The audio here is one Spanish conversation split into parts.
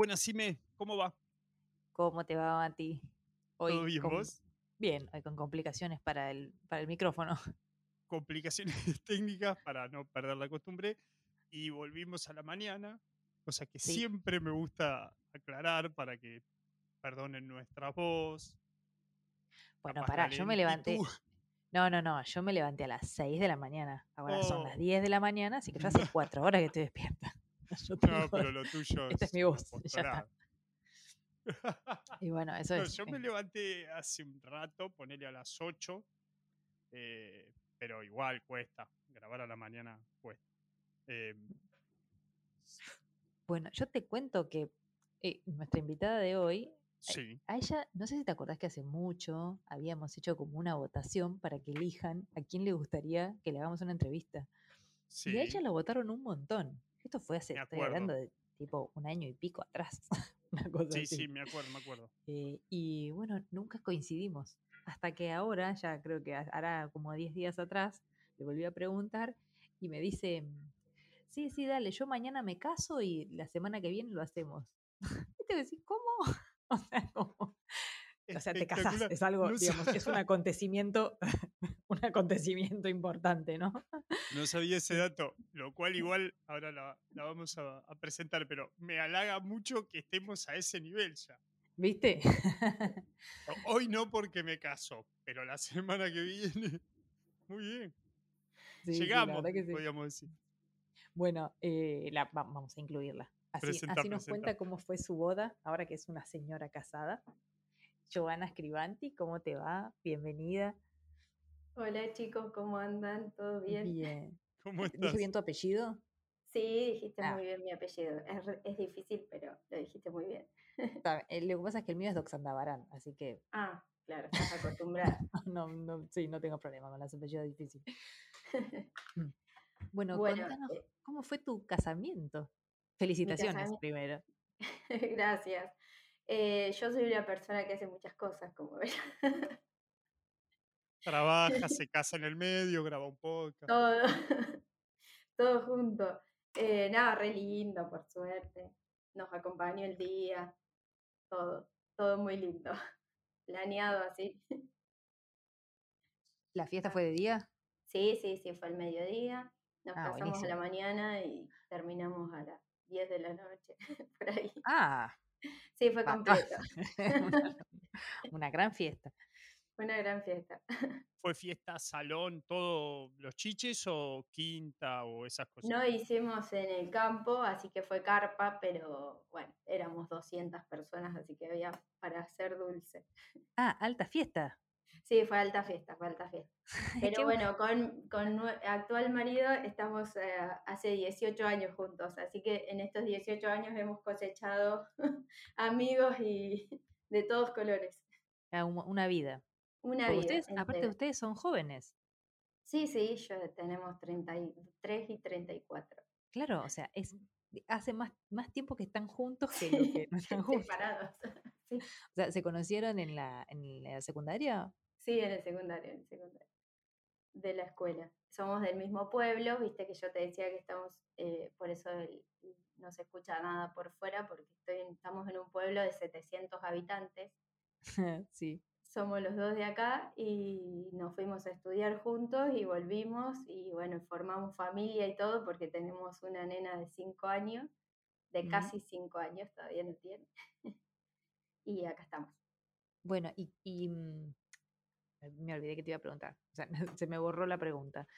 Buenas, Sime, ¿cómo va? ¿Cómo te va, Mati? ¿Todo Hoy bien con... vos? Bien, hoy con complicaciones para el, para el micrófono. Complicaciones técnicas para no perder la costumbre. Y volvimos a la mañana, cosa que Sí. siempre me gusta aclarar para que perdonen nuestra voz. Bueno, pará, yo me levanté. No, no, no, yo me levanté a las 6 de la mañana. Ahora son las Oh, 10 de la mañana, así que yo hace 4 horas que estoy despierta. Yo no, pero lo tuyo Esta es es mi voz, ya está. Y bueno, eso No, es. yo me levanté hace un rato, ponele a las 8, eh, pero igual cuesta. Grabar a la mañana cuesta. Eh, Bueno, yo te cuento que eh, nuestra invitada de hoy, sí, a ella, no sé si te acordás que hace mucho habíamos hecho como una votación para que elijan a quién le gustaría que le hagamos una entrevista. Y a ella sí, la votaron un montón. Esto fue hace, estoy hablando de tipo un año y pico atrás, una cosa Sí, así. sí, me acuerdo, me acuerdo. Eh, y bueno, nunca coincidimos. Hasta que ahora, ya creo que ha- hará como 10 días atrás, le volví a preguntar y me dice, sí, sí, dale, yo mañana me caso y la semana que viene lo hacemos. Y te decís, ¿cómo? O sea, ¿cómo? O sea, te casás, es algo, digamos, es un acontecimiento, un acontecimiento importante, ¿no? no sabía ese dato, lo cual igual ahora la, la vamos a, a presentar, pero me halaga mucho que estemos a ese nivel ya. ¿Viste? Hoy no porque me caso, pero la semana que viene. Muy bien. Sí, Llegamos, sí. podríamos decir. Bueno, eh, la, va- vamos a incluirla. Así, Presenta, así nos presenta. cuenta cómo fue su boda, ahora que es una señora casada. Giovanna Scrivanti, ¿cómo te va? Bienvenida. Hola chicos, ¿cómo andan? ¿Todo bien? Bien. ¿Cómo bien tu apellido? Sí, dijiste Ah, muy bien mi apellido. Es, difícil, pero lo dijiste muy bien. eh, lo que pasa es que el mío es Doxandabarán, así que Ah, claro, estás acostumbrada. no, no, sí, no tengo problema con los apellidos difíciles. Bueno, Bueno, contanos, eh, ¿cómo fue tu casamiento? mi Felicitaciones casamiento. primero. Gracias. Eh, yo soy una persona que hace muchas cosas, como ven. Trabaja, se casa en el medio, graba un podcast. Todo, todo junto. Eh, nada, re lindo, por suerte. Nos acompañó el día, todo, todo muy lindo. Planeado así. ¿La fiesta fue de día? Sí, sí, sí, fue el mediodía. Nos Ah, casamos a la mañana y terminamos a las 10 de la noche, por ahí. Ah, Sí, fue va- va. completo. una gran fiesta. Fue una gran fiesta. ¿Fue fiesta, salón, todo los chiches o quinta o esas cosas? No hicimos en el campo, así que fue carpa, pero bueno, éramos 200 personas, así que había para hacer dulce. Ah, alta fiesta. Sí, fue alta fiesta, fue alta fiesta. Pero bueno, con, con actual marido estamos eh, hace 18 años juntos, así que en estos 18 años hemos cosechado amigos y de todos colores. ah, un- una vida. Una Porque vida ustedes, aparte ustedes son jóvenes. Sí, sí, yo tenemos 33 y 34. Claro, o sea, es hace más, más tiempo que están juntos que lo que no están juntos. Separados. Sí, O sea, ¿se conocieron en la, en la secundaria? sí, en el secundario, en el secundario. De la escuela. Somos del mismo pueblo, viste que yo te decía que estamos, eh, por eso el- no se escucha nada por fuera, porque estoy estamos en un pueblo de 700 habitantes. sí. Somos los dos de acá y nos fuimos a estudiar juntos y volvimos y bueno, formamos familia y todo porque tenemos una nena de 5 años, de casi 5 años, todavía no tiene. y acá estamos. Bueno, y, y, mm, me- me olvidé que te iba a preguntar. O sea, se me borró la pregunta.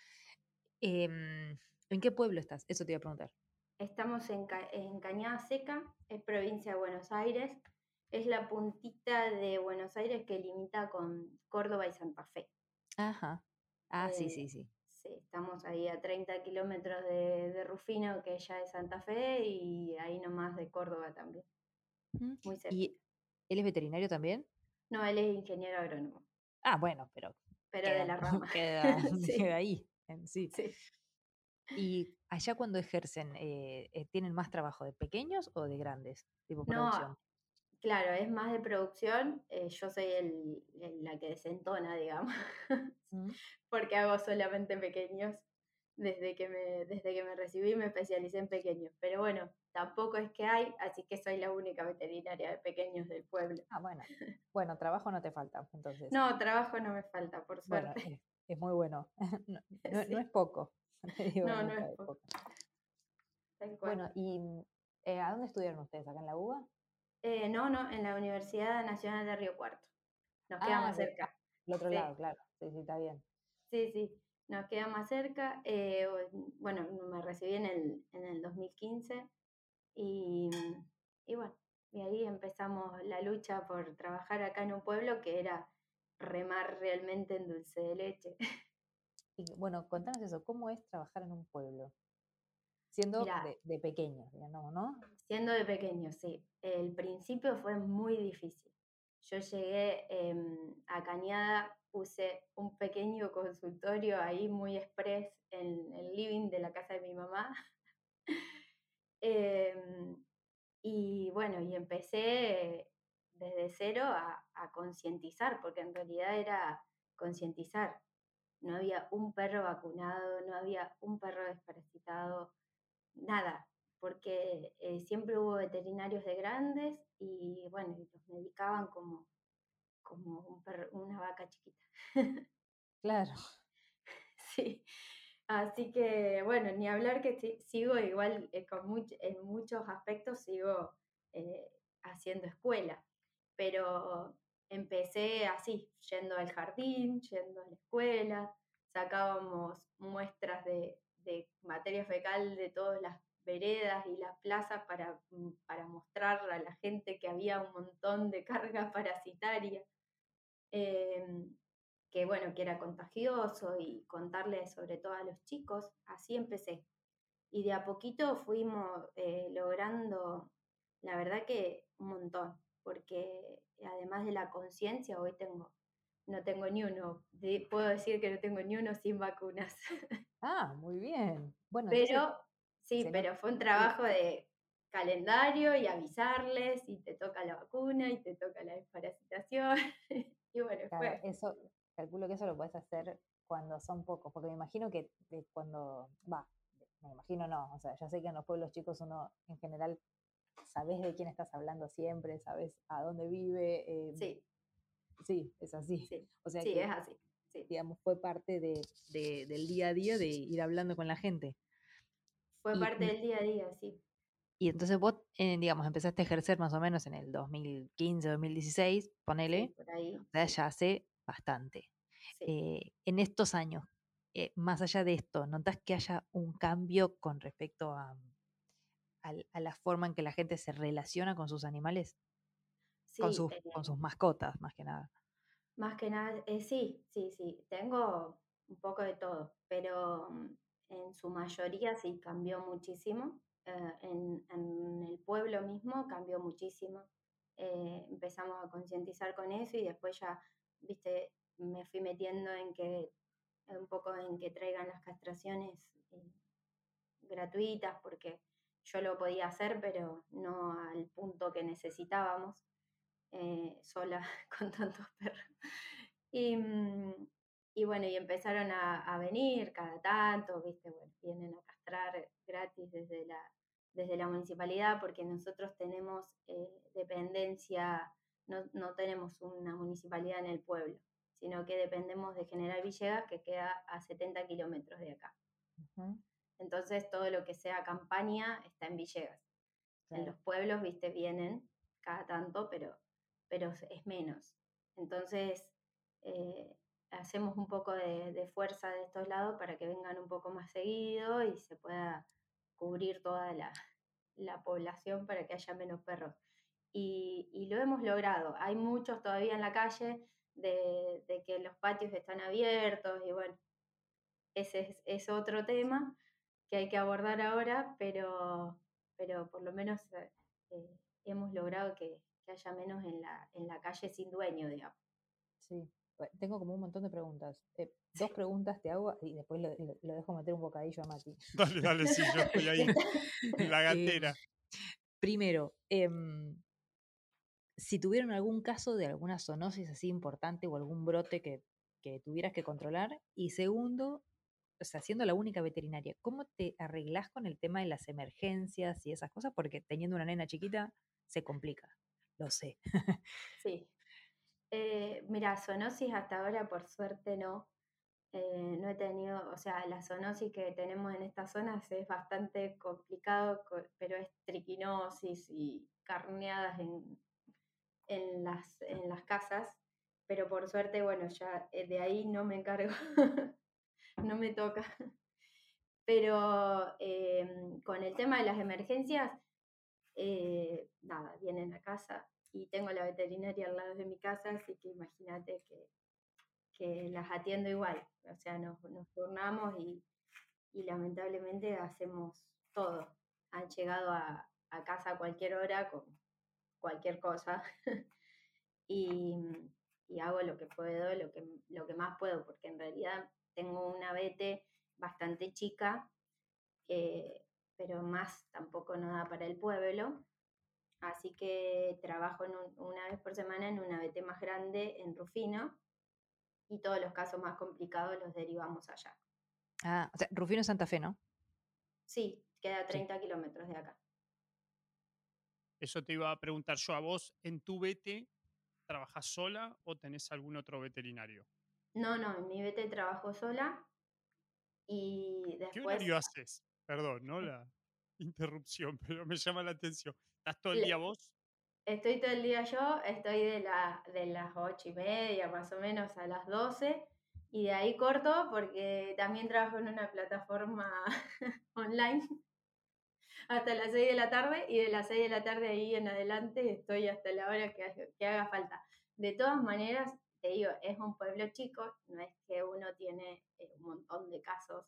Em, ¿en qué pueblo estás? Eso te iba a preguntar. Estamos en, Ca- en Cañada Seca, es provincia de Buenos Aires, es la puntita de Buenos Aires que limita con Córdoba y Santa Fe. Ajá. Ah, sí, Eh, sí, sí. sí, estamos ahí a 30 kilómetros de, de Rufino, que ya es Santa Fe, y ahí nomás de Córdoba también, Mm, muy cerca. ¿Y él es veterinario también? No, él es ingeniero agrónomo, Ah, bueno, pero pero de la rama. queda, Sí, queda ahí, en sí. sí. ¿Y allá cuando ejercen, eh, eh, tienen más trabajo de pequeños o de grandes? Tipo No, producción. Claro, es más de producción, eh, yo soy el- el- la que desentona, digamos, Mm, porque hago solamente pequeños. desde que me, desde que me recibí me especialicé en pequeños. Pero bueno, tampoco es que hay, así que soy la única veterinaria de pequeños del pueblo. Ah, bueno. Bueno, trabajo no te falta, entonces. No, trabajo no me falta, por Bueno, suerte. es, es muy bueno. No, no- Sí. no es poco. digo, No, no es poco. Bueno, ¿y eh, a dónde estudiaron ustedes? ¿Acá en la UBA? Eh, no, no, en la Universidad Nacional de Río Cuarto. Nos queda Ah, más cerca. Del otro Sí. lado, claro. Sí, sí, está bien. Sí, sí, nos queda más cerca. eh, bueno, me recibí en el, en el 2015 y, y bueno, y ahí empezamos la lucha por trabajar acá en un pueblo que era remar realmente en dulce de leche. Y bueno, contanos eso, ¿cómo es trabajar en un pueblo? Siendo Mirá. de, de pequeños, digamos, ¿no? Siendo de pequeño, sí. El principio fue muy difícil. Yo llegué em, a Cañada, puse un pequeño consultorio ahí muy express en el living de la casa de mi mamá. Em, y bueno, y empecé desde cero a, a concientizar, porque en realidad era concientizar. No había un perro vacunado, no había un perro desparasitado, nada, porque eh, siempre hubo veterinarios de grandes y bueno, los medicaban como, como un perro- una vaca chiquita. Claro. Sí, así que bueno, ni hablar que si- sigo igual eh, con much- en muchos aspectos sigo eh, haciendo escuela, pero empecé así, yendo al jardín, yendo a la escuela, sacábamos muestras de, de materia fecal de todas las veredas y las plazas para, mm, para mostrar a la gente que había un montón de carga parasitaria. Em, que bueno, que era contagioso y contarles sobre todo a los chicos, así empecé. Y de a poquito fuimos eh, logrando, la verdad que un montón, porque además de la conciencia, hoy tengo, no tengo ni uno, puedo decir que no tengo ni uno sin vacunas. Ah, muy bien. Bueno, Pero sí, pero fue un trabajo de calendario y avisarles y te toca la vacuna y te toca la desparasitación. y bueno, claro, fue. eso, calculo que eso lo puedes hacer cuando son pocos, porque me imagino que cuando, va, me imagino no, o sea, ya sé que en los pueblos chicos uno en general sabes de quién estás hablando siempre, sabes a dónde vive, eh, Sí, sí, es así. sí, O sea sí, que, es así. Sí. digamos, fue parte de, de- del día a día de ir hablando con la gente. Fue Y- parte del día a día, sí. Y entonces vos, eh, digamos, empezaste a ejercer más o menos en el 2015, 2016, sí, ponele, por ahí. o sea, ya hace bastante. Sí. Eh, en estos años, eh, más allá de esto, ¿notás que haya un cambio con respecto a, a la forma en que la gente se relaciona con sus animales? con, Sí, sus, eh, con sus mascotas, más que nada. Más que nada, eh, sí, sí, sí, tengo un poco de todo, pero mm, en su mayoría sí cambió muchísimo. eh, en, en el pueblo mismo cambió muchísimo. eh, empezamos a concientizar con eso y después ya, viste, me fui metiendo en que, un poco en que traigan las castraciones eh, gratuitas, porque yo lo podía hacer, pero no al punto que necesitábamos eh, sola con tantos perros. Y, mm, y bueno, y empezaron a, a venir cada tanto, viste, bueno, vienen a castrar gratis desde la, desde la municipalidad porque nosotros tenemos eh, dependencia, no, no tenemos una municipalidad en el pueblo, sino que dependemos de General Villegas, que queda a 70 kilómetros de acá. Entonces todo lo que sea campaña está en Villegas. En los pueblos, viste, vienen cada tanto, pero, pero es- menos. Entonces, eh, hacemos un poco de, fuerza de estos lados para que vengan un poco más seguido y se pueda cubrir toda la, la población para que haya menos perros. Y, y lo hemos logrado. Hay muchos todavía en la calle de, que los patios están abiertos y bueno, ese es, es otro tema que hay que abordar ahora, pero, pero por lo menos eh, hemos logrado que, que haya menos en la, en la calle sin dueño, digamos. Sí, Bueno, tengo como un montón de preguntas. Eh, dos preguntas te hago y después lo, dejo meter un bocadillo a Mati. Dale, dale, sí, yo estoy ahí en la Eh, gatera. Primero, em, si tuvieron algún caso de alguna zoonosis así importante o algún brote que, que tuvieras que controlar. Y segundo, o sea, siendo la única veterinaria, ¿cómo te arreglás con el tema de las emergencias y esas cosas? Porque teniendo una nena chiquita se complica, lo sé. Sí. Eh, mira, zoonosis hasta ahora por suerte no. Eh, no he tenido, o sea, la zoonosis que tenemos en estas zonas es bastante complicado, pero es triquinosis y carneadas en, en, las, en las casas. Pero por suerte, bueno, ya eh, de ahí no me encargo, no me toca. Pero em, con el tema de las emergencias, nada, vienen a casa y tengo la veterinaria al lado de mi casa, así que imagínate que, que, las atiendo igual. O sea, nos, nos turnamos y, y, lamentablemente hacemos todo. Han llegado a, a, casa a cualquier hora con cualquier cosa y, y, hago lo que puedo, lo que, lo que más puedo, porque en realidad tengo una vete bastante chica, eh, pero más tampoco no da para el pueblo Así que trabajo una vez por semana en una BT más grande en Rufino y todos los casos más complicados los derivamos allá. Ah, o sea, Rufino es Santa Fe, ¿no? Sí, queda a 30 kilómetros de acá. Eso te iba a preguntar yo a vos. ¿En tu BT trabajas sola o tenés algún otro veterinario? No, no, en mi BT trabajo sola y después... ¿Qué horario haces? Perdón, ¿no? La interrupción, pero me llama la atención. ¿Estás todo el día vos? Estoy todo el día yo, estoy de, la, de las ocho y media más o menos a las 12 y de ahí corto porque también trabajo en una plataforma online hasta las 6 de la tarde y de las 6 de la tarde ahí en adelante estoy hasta la hora que, que haga falta. De todas maneras, te digo, es un pueblo chico, no es que uno tiene eh, un montón de casos.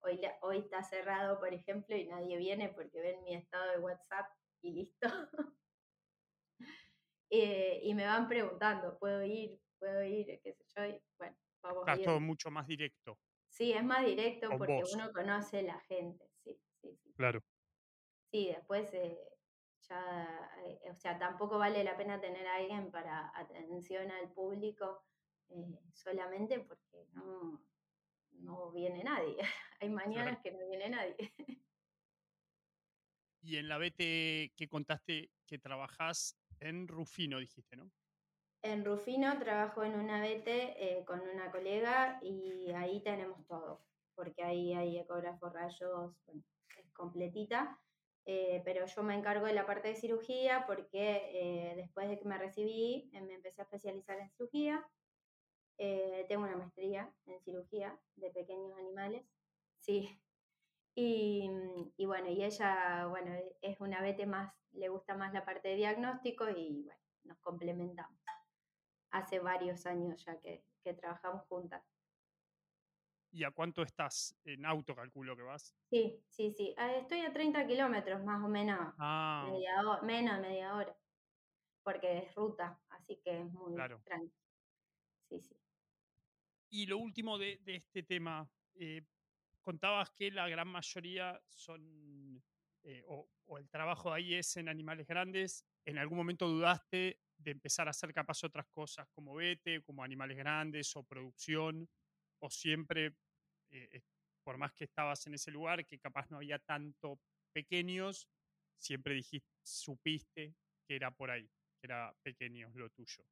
Hoy, hoy está cerrado, por ejemplo, y nadie viene porque ven mi estado de WhatsApp y listo. Eh, y me van preguntando, ¿puedo ir? ¿Puedo ir? ¿Qué sé yo? bueno, vamos Está todo mucho más directo. Sí, es más directo porque uno conoce la gente, sí, sí, sí. Claro. Sí, después eh, ya, eh, o sea, tampoco vale la pena tener a alguien para atención al público solamente porque no, no viene nadie. Hay mañanas que no viene nadie. Y en la BT que contaste que trabajás en Rufino, dijiste, ¿no? En Rufino trabajo en una BT eh, con una colega y ahí tenemos todo, porque ahí hay ecógrafos, rayos, bueno, es completita. Eh, pero yo me encargo de la parte de cirugía porque eh, después de que me recibí me empecé a especializar en cirugía. tengo una maestría en cirugía de pequeños animales. Sí, y, mm, y, bueno, y ella, bueno, e, es una vete más, le gusta más la parte de diagnóstico y bueno, nos complementamos. Hace varios años ya que, que trabajamos juntas. ¿Y a cuánto estás en auto, calculo que vas? Sí, sí, sí. Ah, estoy a 30 kilómetros más o menos, ah, media hora, menos de media hora, porque es ruta, así que es muy claro. tranquilo. Sí, sí. Y lo último de, de este tema, eh, contabas que la gran mayoría son, eh, o, el trabajo ahí es en animales grandes. ¿En algún momento dudaste de empezar a hacer capaz otras cosas como vete, como animales grandes o producción? ¿O siempre, eh, por más que estabas en ese lugar, que capaz no había tanto pequeños, siempre dijiste, supiste que era por ahí, que era pequeños lo tuyo?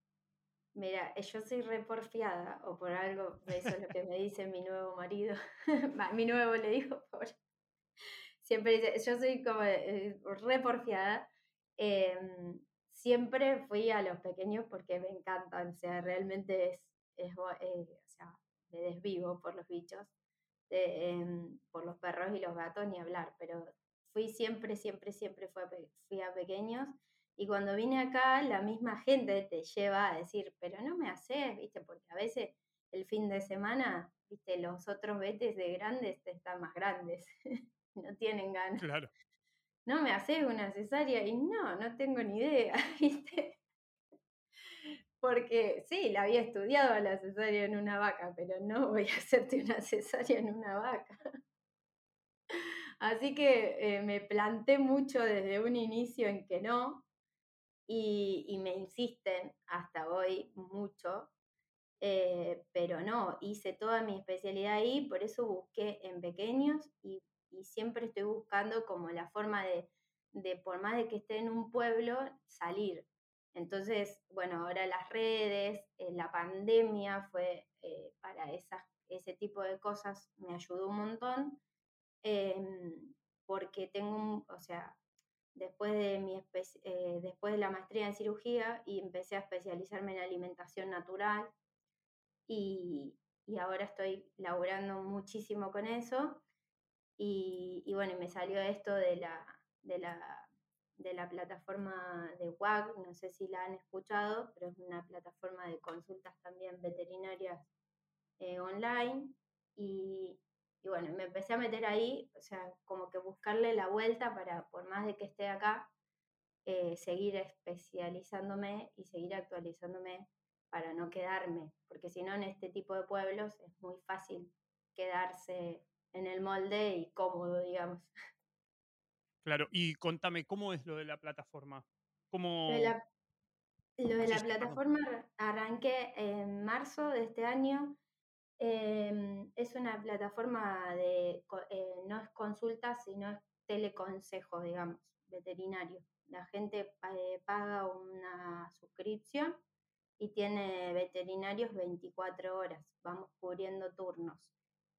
Mira, eh, yo soy reporfiada, o por algo, eso es lo que me dice mi nuevo marido. mi nuevo le digo, por... siempre dice, yo soy como eh, reporfiada. Em, siempre fui a los pequeños porque me encantan, o sea, realmente es, es eh, o sea, me desvivo por los bichos, em, por los perros y los gatos, ni hablar, pero fui siempre, siempre, siempre fui a pequeños y cuando vine acá, la misma gente te lleva a decir, pero no me haces, ¿viste? Porque a veces el fin de semana, ¿viste? Los otros vetes de grandes están más grandes, no tienen ganas. Claro. No me haces una cesárea y no, no tengo ni idea, ¿viste? Porque sí, la había estudiado la cesárea en una vaca, pero no voy a hacerte una cesárea en una vaca. Así que eh, me planté mucho desde un inicio en que no, y, me insisten hasta hoy mucho. eh, pero no, hice toda mi especialidad ahí, por eso busqué en pequeños y, siempre estoy buscando como la forma de, de, por más de que esté en un pueblo, salir. Entonces, bueno, ahora las redes, eh, la pandemia fue eh, para esas, ese tipo de cosas, me ayudó un montón, em, porque tengo, un, o sea, después de, mi eh, después de la maestría en cirugía y empecé a especializarme en alimentación natural y, y ahora estoy laburando muchísimo con eso y, y, bueno, me salió esto de la, de la, de la plataforma de WAG, no sé si la han escuchado, pero es una plataforma de consultas también veterinarias eh, online y, y bueno, me empecé a meter ahí, o sea, como que buscarle la vuelta para, por más de que esté acá, eh, seguir especializándome y seguir actualizándome para no quedarme, porque si no en este tipo de pueblos es muy fácil quedarse en el molde y cómodo, digamos. Claro, y contame, ¿cómo es lo de la plataforma? ¿Cómo... Lo de la, lo de la plataforma arranqué en marzo de este año eh, es una plataforma de, eh, no es consulta, sino es teleconsejo, digamos, veterinario. La gente eh, paga una suscripción y tiene veterinarios 24 horas. Vamos cubriendo turnos.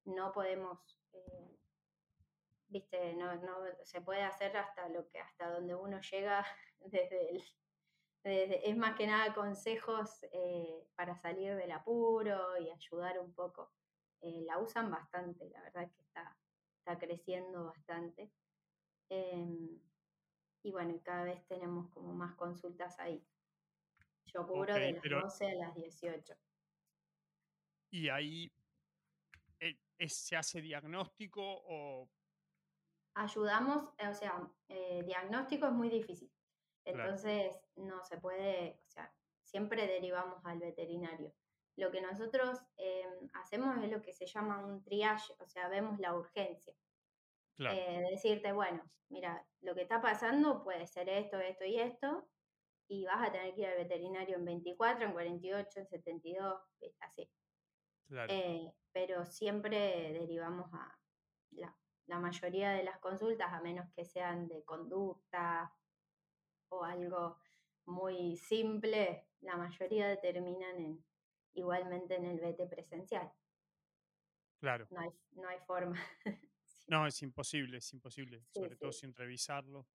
No podemos, eh, viste, no, no se puede hacer hasta lo que, hasta donde uno llega desde el, es más que nada consejos eh, para salir del apuro y ayudar un poco. Eh, la usan bastante, la verdad que está, está creciendo bastante. Em, y bueno, cada vez tenemos como más consultas ahí. Yo cubro de las 12 a las 18. ¿Y ahí eh, se hace diagnóstico o...? Ayudamos, o sea, diagnóstico es muy difícil. Entonces, no se puede, o sea, siempre derivamos al veterinario. Lo que nosotros em, hacemos es lo que se llama un triage, o sea, vemos la urgencia. Claro. Eh, decirte, bueno, mira, lo que está pasando puede ser esto, esto y esto, y vas a tener que ir al veterinario en 24, en 48, en 72, así. Claro. Eh, pero siempre derivamos a la, la mayoría de las consultas, a menos que sean de conducta o algo muy simple, la mayoría terminan en, igualmente en el VT presencial. Claro. No hay, no hay forma. no, es imposible, es imposible, sobre todo sin revisarlo.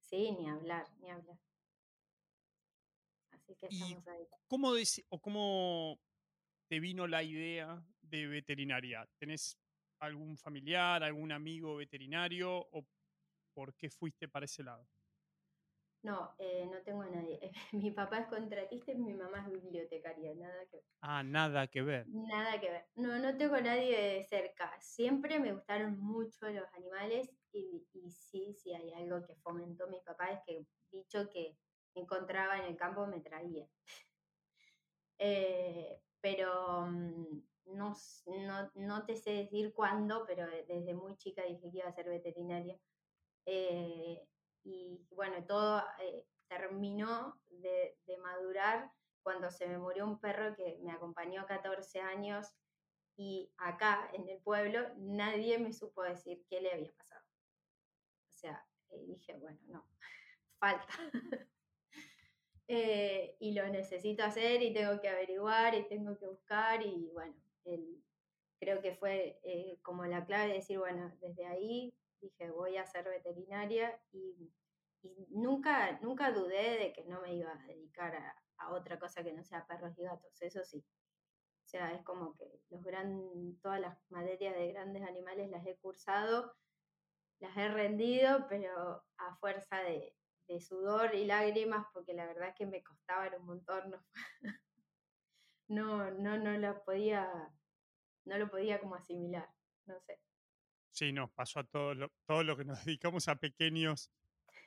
Sí, ni hablar, ni hablar. Así que estamos ahí. ¿Cómo, o cómo te vino la idea de veterinaria? ¿Tenés algún familiar, algún amigo veterinario o por qué fuiste para ese lado? No, eh, no tengo a nadie. mi papá es contratista y mi mamá es bibliotecaria, nada que ver. Ah, nada que ver. Nada que ver. No, no tengo a nadie de cerca. Siempre me gustaron mucho los animales y, y sí, sí hay algo que fomentó mi papá, es que dicho que encontraba en el campo me traía. Eh, pero mm, no, no, no, te sé decir cuándo, pero desde muy chica dije que iba a ser veterinaria. Eh, y bueno, todo eh, terminó de, madurar cuando se me murió un perro que me acompañó 14 años y acá en el pueblo nadie me supo decir qué le había pasado. O sea, eh, dije, bueno, no, falta. Eh, y lo necesito hacer y tengo que averiguar y tengo que buscar y bueno, creo que fue como la clave de decir, bueno, desde ahí dije, voy a ser veterinaria y, nunca, nunca dudé de que no me iba a dedicar a, otra cosa que no sea perros y gatos, eso sí. O sea, es como que los gran, todas las materias de grandes animales las he cursado, las he rendido, pero a fuerza de, sudor y lágrimas, porque la verdad es que me costaban un montón. No, no, no, lo podía, no lo podía como asimilar, no sé. Sí, nos pasó a todos lo, todo lo que nos dedicamos a pequeños,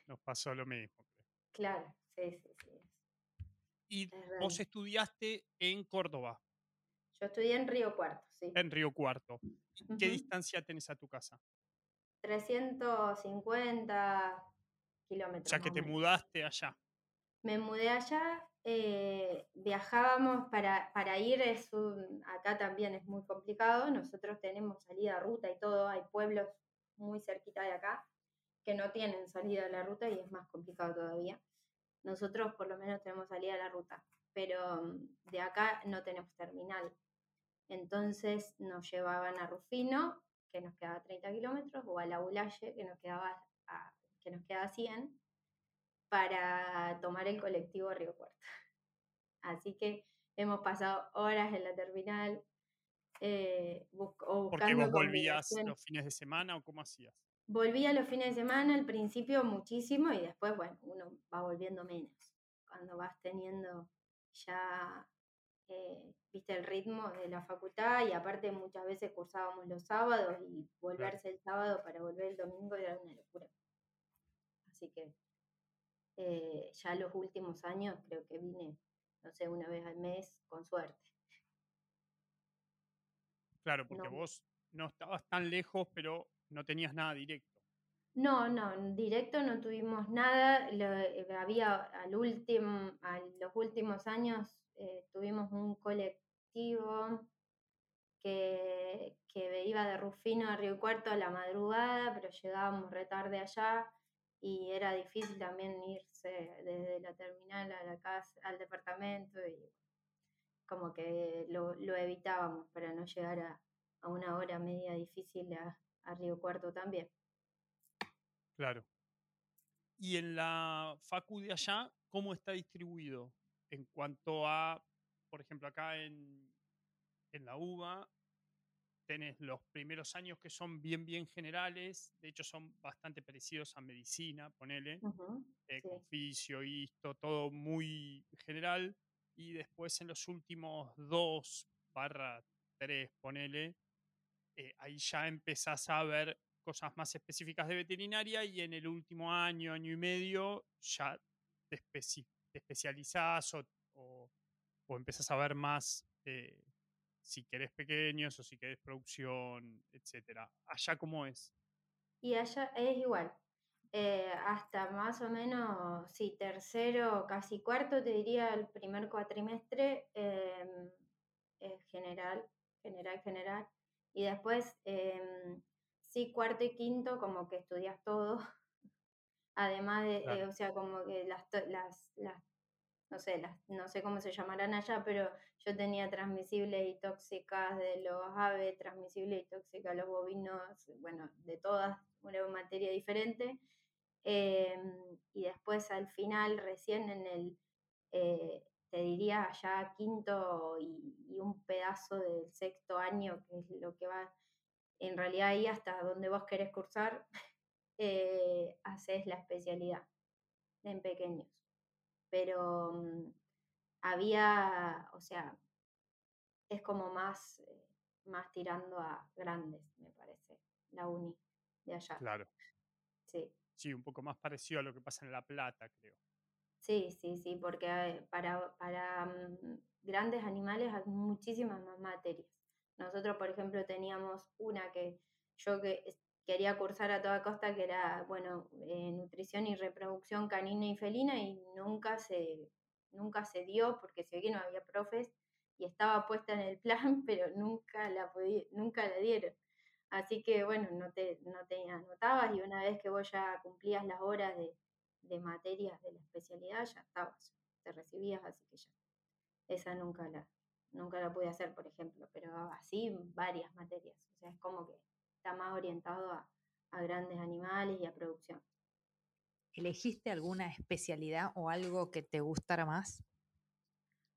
nos pasó lo mismo. Claro, sí, sí, sí. Y vos estudiaste en Córdoba. Yo estudié en Río Cuarto, sí. En Río Cuarto. ¿Qué distancia tenés a tu casa? 350 kilómetros. O sea que te mudaste allá. Me mudé allá eh, viajábamos para, para ir, acá también es muy complicado, nosotros tenemos salida a ruta y todo, hay pueblos muy cerquita de acá que no tienen salida a la ruta y es más complicado todavía. Nosotros por lo menos tenemos salida a la ruta, pero mm, de acá no tenemos terminal. Entonces nos llevaban a Rufino, que nos quedaba 30 kilómetros, o a La Bulaye, que nos quedaba, a, que nos quedaba 100, para tomar el colectivo a Río Cuarto. Así que hemos pasado horas en la terminal eh, o buscando ¿Porque vos volvías los fines de semana o cómo hacías? Volvía los fines de semana, al principio muchísimo y después, bueno, uno va volviendo menos. Cuando vas teniendo ya, eh, viste, el ritmo de la facultad y aparte muchas veces cursábamos los sábados y volverse el sábado para volver el domingo era una locura. Así que eh, ya los últimos años creo que vine, no sé, una vez al mes, con suerte. Claro, porque vos no estabas tan lejos, pero no tenías nada directo. No, no, directo no tuvimos nada. Eh, había al último, a los últimos años eh, tuvimos un colectivo que, que iba de Rufino a Río Cuarto a la madrugada, pero llegábamos retarde allá y era difícil también irse desde la terminal a la casa, al departamento y como que lo, evitábamos para no llegar a, una hora media difícil a, a Río Cuarto también. Claro. Y en la facu de allá, ¿cómo está distribuido? En cuanto a, por ejemplo, acá en, en la UBA, tenés los primeros años que son bien, bien generales, de hecho son bastante parecidos a medicina, ponele, eh, oficio, esto, todo muy general, y después en los últimos dos barra tres, ponele, eh, ahí ya empezás a ver cosas más específicas de veterinaria y en el último año, año y medio, ya te, especializás o, o, empezás a ver más eh, si querés pequeños o si querés producción, etcétera. ¿Allá cómo es? Y allá es igual. Eh, hasta más o menos, sí, tercero, casi cuarto, te diría el primer cuatrimestre, em, es general, general, general. Y después, em, sí, cuarto y quinto, como que estudias todo. Además de, eh, o sea, como que las, las, las no sé, no sé cómo se llamarán allá, pero yo tenía transmisibles y tóxicas de los aves, transmisibles y tóxicas de los bovinos, bueno, de todas, una materia diferente. Em, y después al final, recién en el, eh, te diría ya quinto y, un pedazo del sexto año, que es lo que va, en realidad ahí hasta donde vos querés cursar, eh, haces la especialidad en pequeños pero mm, había, o sea, es como más, eh, más tirando a grandes, me parece, la uni de allá. Claro. Sí. Sí, un poco más parecido a lo que pasa en La Plata, creo. Sí, sí, sí, porque eh, para, para mm, grandes animales hay muchísimas más materias. Nosotros, por ejemplo, teníamos una que yo que quería cursar a toda costa, que era, bueno, eh, nutrición y reproducción canina y felina, y nunca se, nunca se dio porque se ve que no había profes y estaba puesta en el plan, pero nunca la, nunca la dieron. Así que, bueno, no te, no te anotabas y una vez que vos ya cumplías las horas de, de materias de la especialidad, ya estabas, te recibías, así que ya. Esa nunca la, nunca la pude hacer, por ejemplo, pero así varias materias. O sea, es como que está más orientado a, grandes animales y a producción. ¿Elegiste alguna especialidad o algo que te gustara más?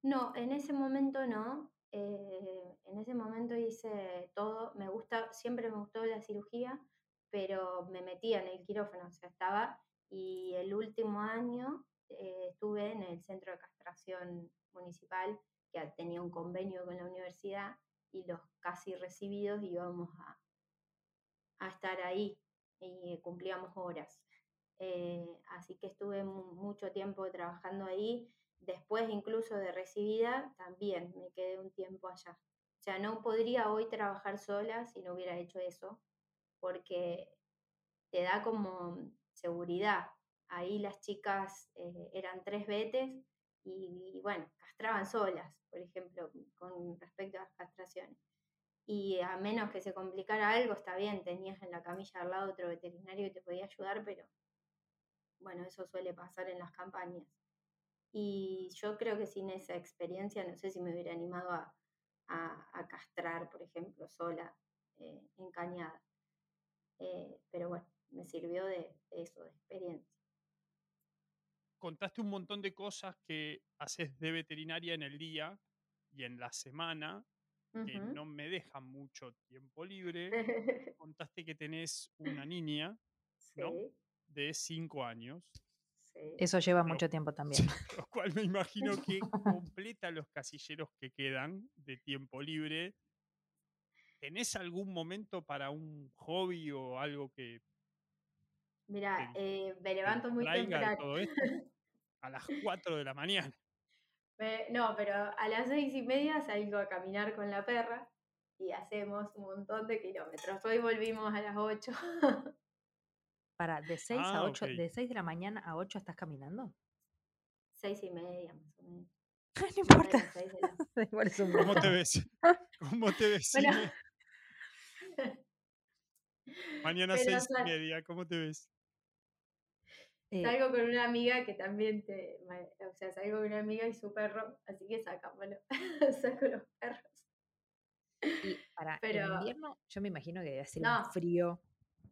No, en ese momento no. Eh, en ese momento hice todo. Me gusta, siempre me gustó la cirugía, pero me metía en el quirófano, o sea, estaba. Y el último año eh, estuve en el centro de castración municipal, que tenía un convenio con la universidad, y los casi recibidos íbamos a, a estar ahí y cumplíamos horas. Eh, así que estuve mucho tiempo trabajando ahí. Después incluso de recibida, también me quedé un tiempo allá. O sea, no podría hoy trabajar sola si no hubiera hecho eso, porque te da como seguridad. Ahí las chicas eh, eran tres vetes y, bueno, castraban solas, por ejemplo, con respecto a las castraciones. Y a menos que se complicara algo, está bien, tenías en la camilla al lado otro veterinario que te podía ayudar, pero bueno, eso suele pasar en las campañas. Y yo creo que sin esa experiencia, no sé si me hubiera animado a, castrar, por ejemplo, sola, eh, en cañada. Eh, pero bueno, me sirvió de, eso, de experiencia. Contaste un montón de cosas que haces de veterinaria en el día y en la semana, que no me dejan mucho tiempo libre. Contaste que tenés una niña, ¿no? De cinco años. Eso lleva mucho tiempo también. lo cual me imagino que completa los casilleros que quedan de tiempo libre. ¿Tenés algún momento para un hobby o algo que... Mira, eh, me levanto muy temprano. A las 4 de la mañana. No, pero a las seis y media salgo a caminar con la perra y hacemos un montón de kilómetros. Hoy volvimos a las 8. Para, de 6 a ah, 8, de 6 de la mañana a 8 estás caminando. 6 y media, más o menos. no importa. ¿Cómo te ves? ¿Cómo te ves? Mañana 6 y media, ¿cómo te ves? Eh, salgo con una amiga que también te. O sea, salgo con una amiga y su perro, así que sacámoslo. Saco los perros. Y para el invierno, yo me imagino que debe ser un frío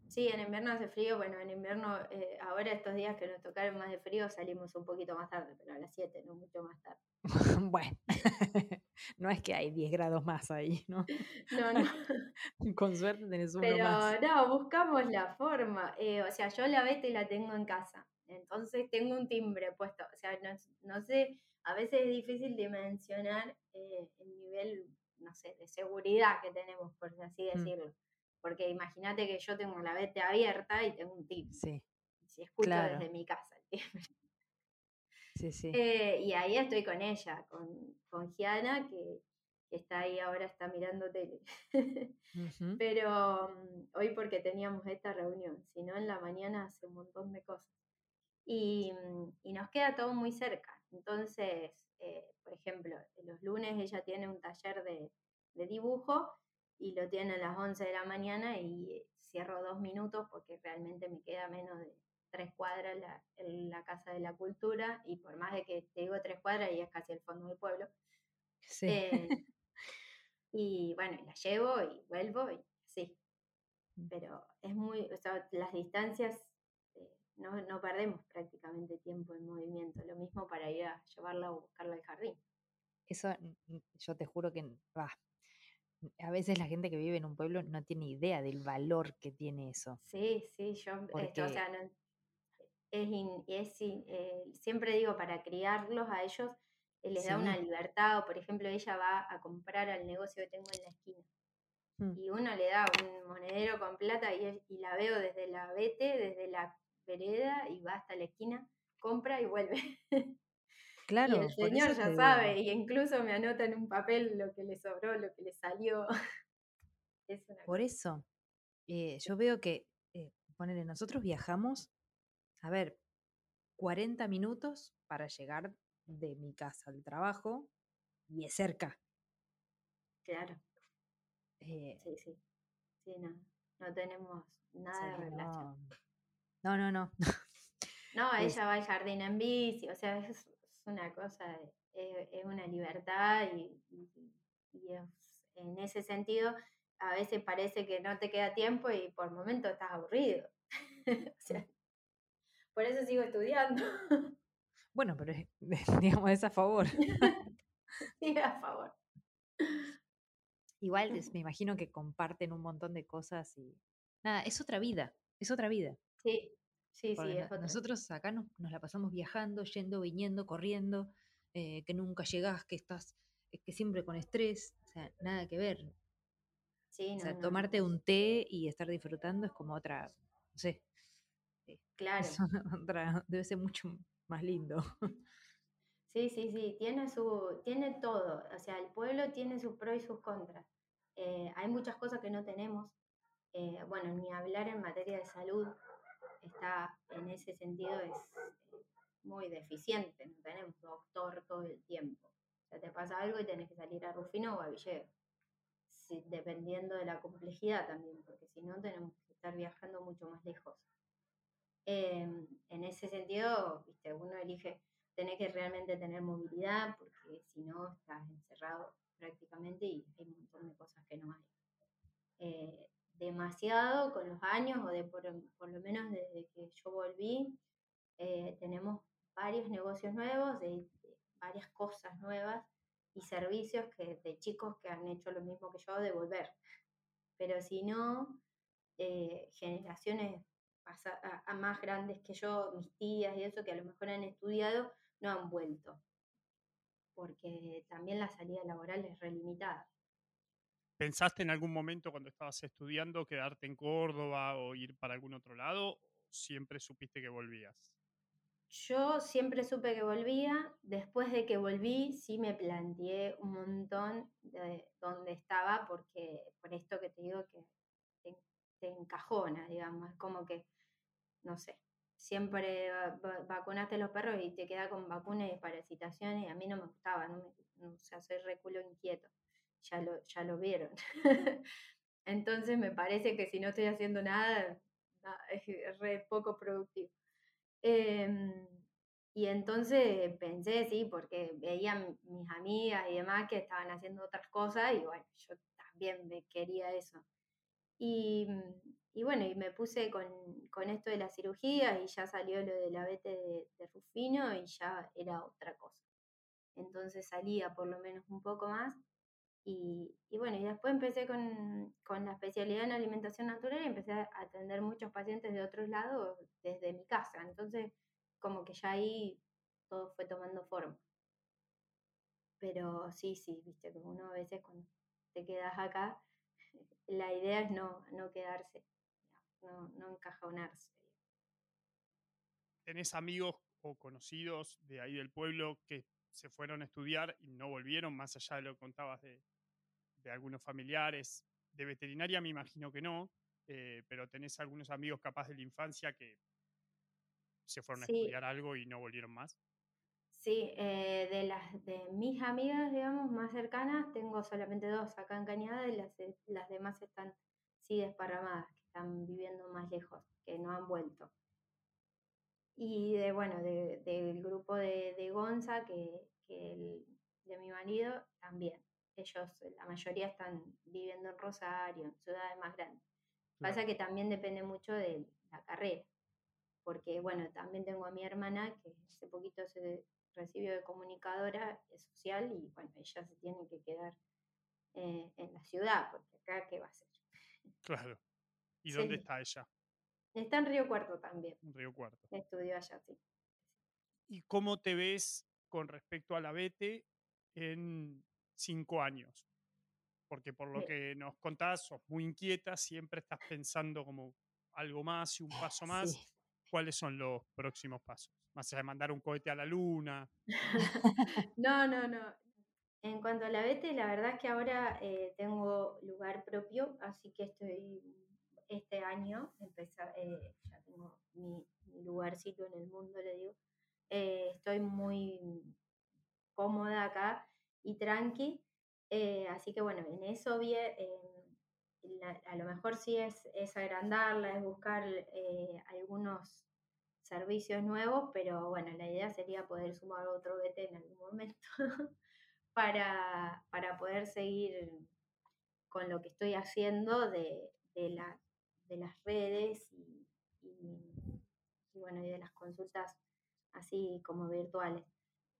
Sí, en invierno hace frío. Bueno, en invierno, eh, ahora estos días que nos tocaron más de frío, salimos un poquito más tarde, pero a las 7, no mucho más tarde. bueno, no es que hay 10 grados más ahí, ¿no? No, no. Con suerte tenés uno pero, más. Pero no, buscamos la forma. Eh, o sea, yo la y la tengo en casa. Entonces tengo un timbre puesto. O sea, no, sé, a veces es difícil dimensionar eh, el nivel, no sé, de seguridad que tenemos, por así mm. decirlo. Porque imagínate que yo tengo la vete abierta y tengo un tip. Sí. Si escucho desde mi casa el Sí, sí. Eh, y ahí estoy con ella, con, con Giana, que, está ahí ahora, está mirando tele. Pero mm, hoy porque teníamos esta reunión, si no en la mañana hace un montón de cosas. Y, mm, y nos queda todo muy cerca. Entonces, eh, por ejemplo, los lunes ella tiene un taller de, de dibujo y lo tiene a las 11 de la mañana y cierro dos minutos porque realmente me queda menos de tres cuadras la, la Casa de la Cultura y por más de que te digo tres cuadras y es casi el fondo del pueblo. Sí. Eh, y bueno, la llevo y vuelvo y sí. Mm. Pero es muy, o sea, las distancias eh, no, no perdemos prácticamente tiempo en movimiento. Lo mismo para ir a llevarla o buscarla al jardín. Eso yo te juro que va, a veces la gente que vive en un pueblo no tiene idea del valor que tiene eso. Sí, sí, yo, esto, o sea, es, eh, siempre digo, para criarlos a ellos eh, les da una libertad, o por ejemplo, ella va a comprar al negocio que tengo en la esquina. Mm. Y uno le da un monedero con plata y, y la veo desde la vete, desde la vereda, y va hasta la esquina, compra y vuelve. Claro. Y el señor ya sabe, y incluso me anota en un papel lo que le sobró, lo que le salió. por eso, eh, yo veo que, eh, ponele, nosotros viajamos, a ver, 40 minutos para llegar de mi casa al trabajo y es cerca. Claro. Eh, sí, sí. Sí, no. No tenemos nada de relación. No, no, no. No, ella va al jardín en bici, o sea, es una cosa, es, una libertad y, en ese sentido a veces parece que no te queda tiempo y por momentos estás aburrido. por eso sigo estudiando. Bueno, pero digamos es a favor. sí, a favor. Igual me imagino que comparten un montón de cosas y nada, es otra vida, es otra vida. Sí, Sí, sí, Nosotros acá nos, la pasamos viajando, yendo, viniendo, corriendo, eh, que nunca llegás, que estás, eh, que siempre con estrés, o sea, nada que ver. Sí, o sea, tomarte un té y estar disfrutando es como otra, no sé. Eh, claro. debe ser mucho más lindo. Sí, sí, sí, tiene, su, tiene todo. O sea, el pueblo tiene sus pros y sus contras. hay muchas cosas que no tenemos. bueno, ni hablar en materia de salud está en ese sentido es, muy deficiente, no tenemos doctor todo el tiempo. O sea, te pasa algo y tenés que salir a Rufino o a Villegas. Sí, dependiendo de la complejidad también, porque si no tenemos que estar viajando mucho más lejos. Em, en ese sentido, viste, uno elige tener que realmente tener movilidad, porque si no estás encerrado prácticamente y hay un montón de cosas que no hay. Eh, demasiado con los años, o de por, lo menos desde que yo volví, eh, tenemos varios negocios nuevos, de, varias cosas nuevas y servicios que, de chicos que han hecho lo mismo que yo de volver. Pero si no, eh, generaciones a, más grandes que yo, mis tías y eso, que a lo mejor han estudiado, no han vuelto. Porque también la salida laboral es relimitada. ¿Pensaste en algún momento cuando estabas estudiando quedarte en Córdoba o ir para algún otro lado? ¿O siempre supiste que volvías? Yo siempre supe que volvía. Después de que volví, sí me planteé un montón de dónde estaba, porque por esto que te digo que te, encajona, digamos. Es como que, no sé, siempre vacunaste a los perros y te queda con vacunas y parasitaciones, y a mí no me gustaba, no me, o sea, soy reculo inquieto. Ya lo, ya lo vieron. Entonces me parece que si no estoy haciendo nada, es re poco productivo. Em, y entonces pensé, sí, porque veía mis amigas y demás que estaban haciendo otras cosas y bueno, yo también me quería eso. Y, y bueno, y me puse con, con, esto de la cirugía y ya salió lo de la vete de, Rufino y ya era otra cosa. Entonces salía por lo menos un poco más. Y, y bueno, y después empecé con, con, la especialidad en alimentación natural y empecé a atender muchos pacientes de otros lados desde mi casa. Entonces, como que ya ahí todo fue tomando forma. Pero sí, sí, viste, como uno a veces cuando te quedas acá, la idea es no, no quedarse, no, no encajonarse. ¿Tenés amigos o conocidos de ahí del pueblo que se fueron a estudiar y no volvieron, más allá de lo que contabas de, de algunos familiares? De veterinaria me imagino que no, eh, pero tenés algunos amigos capaz de la infancia que se fueron a estudiar algo y no volvieron más. Sí, eh, de las de mis amigas, digamos, más cercanas, tengo solamente dos acá en Cañada y las, las demás están sí desparramadas, están viviendo más lejos, que no han vuelto. Y de, bueno, del grupo de, de Gonza, que, que el, de mi marido, también. Ellos, la mayoría están viviendo en Rosario, en ciudades más grandes. Pasa que también depende mucho de la carrera, porque bueno, también tengo a mi hermana que hace poquito se recibió de comunicadora social y bueno, ella se tiene que quedar eh, en la ciudad, porque acá, ¿qué va a hacer? Claro. ¿Y dónde está ella? Está en Río Cuarto también. En Río Cuarto. Estudió allá, sí. ¿Y cómo te ves con respecto a la BETE en cinco años? Porque por lo que nos contás, sos muy inquieta, siempre estás pensando como algo más y un paso más. ¿Cuáles son los próximos pasos? Más allá de mandar un cohete a la luna. no, no, no. En cuanto a la BETE, la verdad es que ahora eh, tengo lugar propio, así que estoy este año, empezar, eh, ya tengo mi, lugarcito en el mundo, le digo. Eh, estoy muy cómoda acá y tranqui. Eh, así que bueno, en eso vi, a lo mejor sí es, es agrandarla, es buscar algunos servicios nuevos, pero bueno, la idea sería poder sumar otro BT en algún momento para, para, poder seguir con lo que estoy haciendo de, de, la, de las redes y, y, bueno, y de las consultas así como virtuales.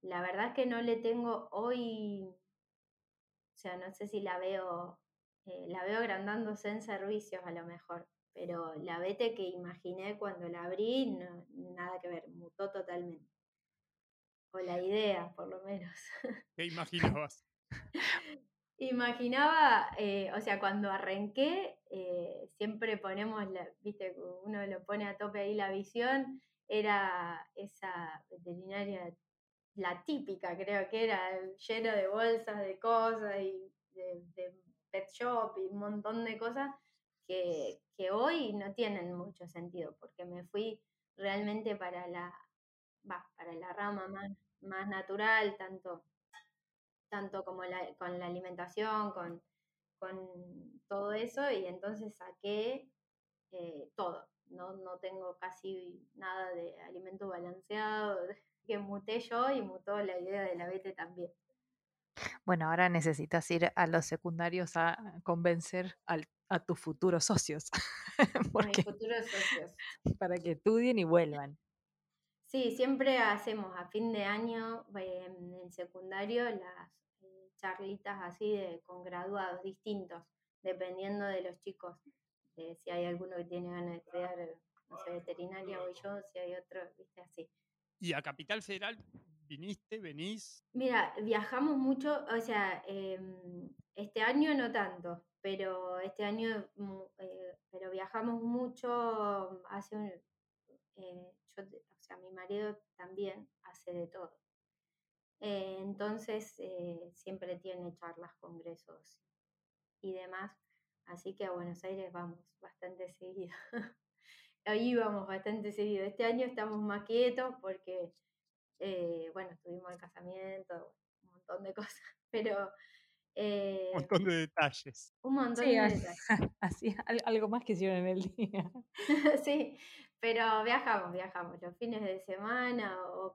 La verdad es que no le tengo hoy, o sea, no sé si la veo, eh, la veo agrandándose en servicios a lo mejor, pero la Vete que imaginé cuando la abrí, no, nada que ver, mutó totalmente. O la idea, por lo menos. ¿Qué imaginabas? Imaginaba, eh, o sea, cuando arranqué, eh, siempre ponemos, la, viste, uno lo pone a tope ahí la visión, era esa veterinaria la típica, creo que era lleno de bolsas de cosas y de, pet shop y un montón de cosas que, que, hoy no tienen mucho sentido, porque me fui realmente para la, para la rama más, más natural, tanto, tanto como la, con la alimentación, con, con todo eso, y entonces saqué eh, todo. No, no tengo casi nada de alimento balanceado, que muté yo y mutó la idea de la BT también. Bueno, ahora necesitas ir a los secundarios a convencer al- a tus futuros socios A mis futuros socios. para que estudien y vuelvan. Sí, siempre hacemos a fin de año eh, en el secundario las eh, charlitas así de, con graduados distintos, dependiendo de los chicos. de si hay alguno que tiene ganas de estudiar, no sé, veterinaria voy yo, si hay otro, viste, así. Y a Capital Federal viniste, venís. Mira, viajamos mucho, o sea, em, este año no tanto, pero este año, eh, pero viajamos mucho hace un, eh, yo, o sea, mi marido también hace de todo. Eh, entonces, eh, siempre tiene charlas, congresos y demás. Así que a Buenos Aires vamos bastante seguido. Ahí vamos bastante seguido. Este año estamos más quietos porque, eh, bueno, tuvimos el casamiento, un montón de cosas, pero eh, Un montón de detalles. un montón Sí, de detalles. así, al- algo más que hicieron en el día. sí, pero viajamos, viajamos los fines de semana o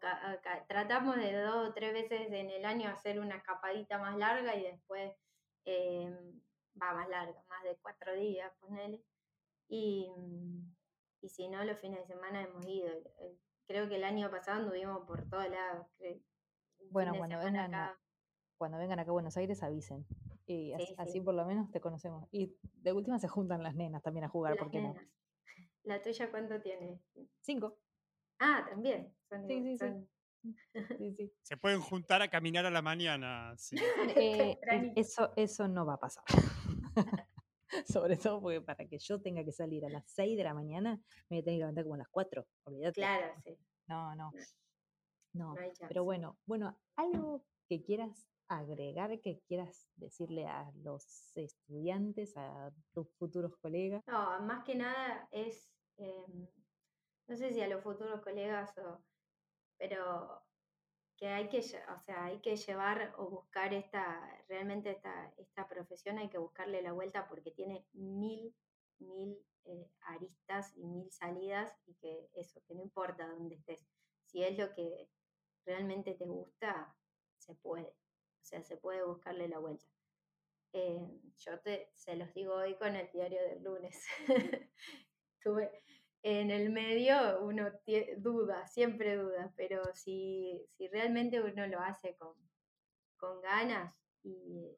tratamos de dos o tres veces en el año hacer una escapadita más larga y después eh, va más larga, más de cuatro días, ponele. Y, y si no, los fines de semana hemos ido. Creo que el año pasado anduvimos por todos lados. Bueno, cuando vengan Cuando vengan acá a Buenos Aires avisen. Y Sí, así, sí. así por lo menos te conocemos. Y de última se juntan las nenas también a jugar, las ¿por qué no? ¿La tuya cuánto tiene? Cinco. Ah, también. son Sí, igual- sí, sí. son- Sí, sí. Se pueden juntar a caminar a la mañana. sí. Eh, eso, eso no va a pasar. Sobre todo porque para que yo tenga que salir a las 6 de la mañana, me voy a tener que levantar como a las 4. Olvídate. Claro, sí. No, no. No. No hay chance. Pero bueno, bueno, algo que quieras agregar, que quieras decirle a los estudiantes, a tus futuros colegas. No, más que nada es, em, no sé si a los futuros colegas o, pero que hay que, o sea, hay que llevar o buscar esta, realmente esta, esta profesión hay que buscarle la vuelta porque tiene mil, mil eh, aristas y mil salidas y que eso, que no importa dónde estés, si es lo que realmente te gusta, se puede, o sea, se puede buscarle la vuelta. Eh, yo te, se los digo hoy con el diario del lunes. Tuve, en el medio uno duda, siempre duda, pero si, si realmente uno lo hace con, con ganas y,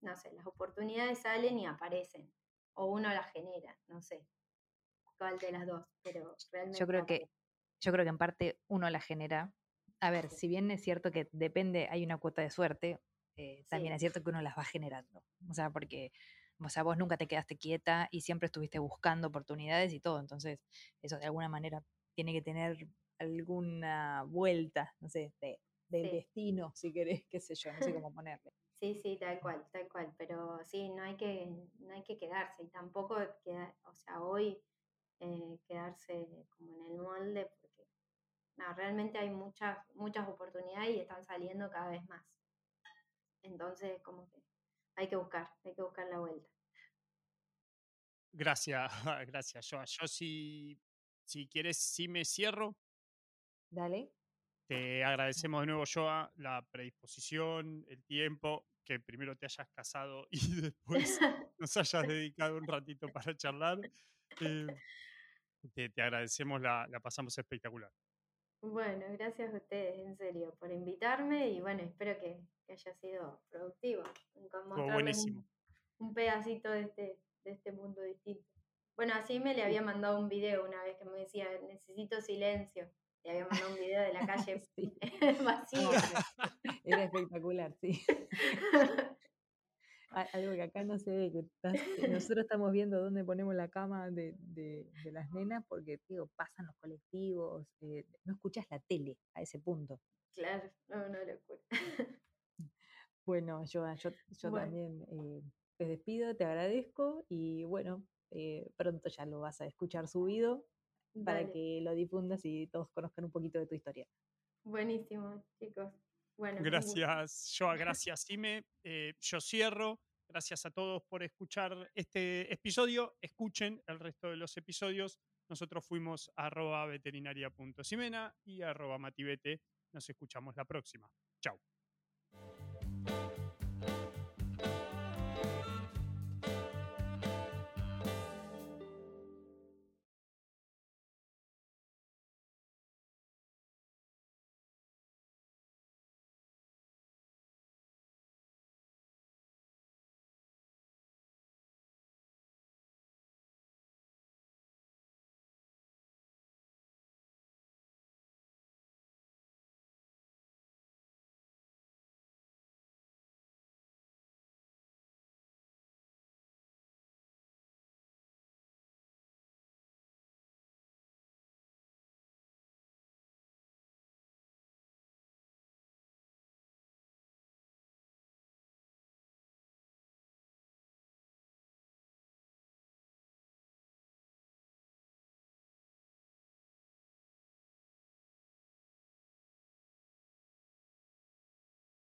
no sé, las oportunidades salen y aparecen, o uno las genera, no sé cuál de las dos, pero realmente Yo creo que, yo creo que en parte uno la genera. A ver, si bien es cierto que depende, hay una cuota de suerte, eh, también Sí. es cierto que uno las va generando. O sea, porque o sea, vos nunca te quedaste quieta y siempre estuviste buscando oportunidades y todo. Entonces, eso de alguna manera tiene que tener alguna vuelta, no sé, de- del Sí. destino, si querés, qué sé yo, no sé cómo ponerle. Sí, sí, tal cual, tal cual, pero sí, no hay que, no hay que quedarse y tampoco queda, o sea, hoy eh, quedarse como en el molde no, realmente hay muchas, muchas oportunidades y están saliendo cada vez más. Entonces, como que hay que buscar, hay que buscar la vuelta. Gracias, gracias, Joa. Yo si, si quieres, sí me cierro. Dale. Te agradecemos de nuevo, Joa, la predisposición, el tiempo, que primero te hayas casado y después nos hayas dedicado un ratito para charlar. Eh, te, te agradecemos, la, la pasamos espectacular. Bueno, gracias a ustedes, en serio, por invitarme y bueno, espero que, que haya sido productivo, mostrarles buenísimo. Un, un pedacito de este, de este mundo distinto. Bueno, así me le había mandado un video una vez que me decía, necesito silencio. Le había mandado un video de la calle vacía. Era espectacular, sí. Algo que acá no se ve, que estás- nosotros estamos viendo dónde ponemos la cama de, de- de las nenas porque, digo, pasan los colectivos, eh, no escuchas la tele a ese punto. Claro, no, no locura. Bueno, yo, yo, yo Bueno. también eh, te despido, te agradezco y bueno, eh, pronto ya lo vas a escuchar subido para que lo difundas y todos conozcan un poquito de tu historia. Buenísimo, chicos. Bueno. Gracias, Joa, gracias, Ime. Eh, yo cierro. Gracias a todos por escuchar este episodio. Escuchen el resto de los episodios. Nosotros fuimos arroba veterinaria.simena y arroba matibete. Nos escuchamos la próxima. Chau.